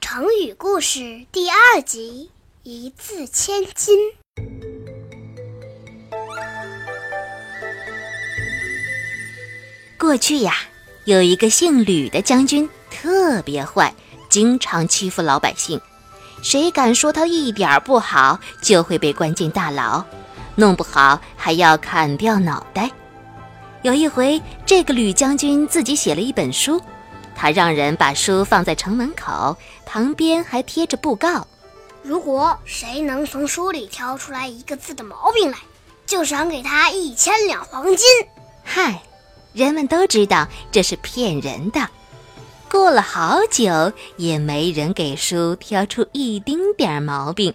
成语故事第二集：一字千金。过去呀，有一个姓吕的将军，特别坏，经常欺负老百姓。谁敢说他一点不好，就会被关进大牢，弄不好还要砍掉脑袋。有一回，这个吕将军自己写了一本书，他让人把书放在城门口，旁边还贴着布告：如果谁能从书里挑出来一个字的毛病来，就赏给他一千两黄金。嗨，人们都知道这是骗人的。过了好久，也没人给书挑出一丁点儿毛病。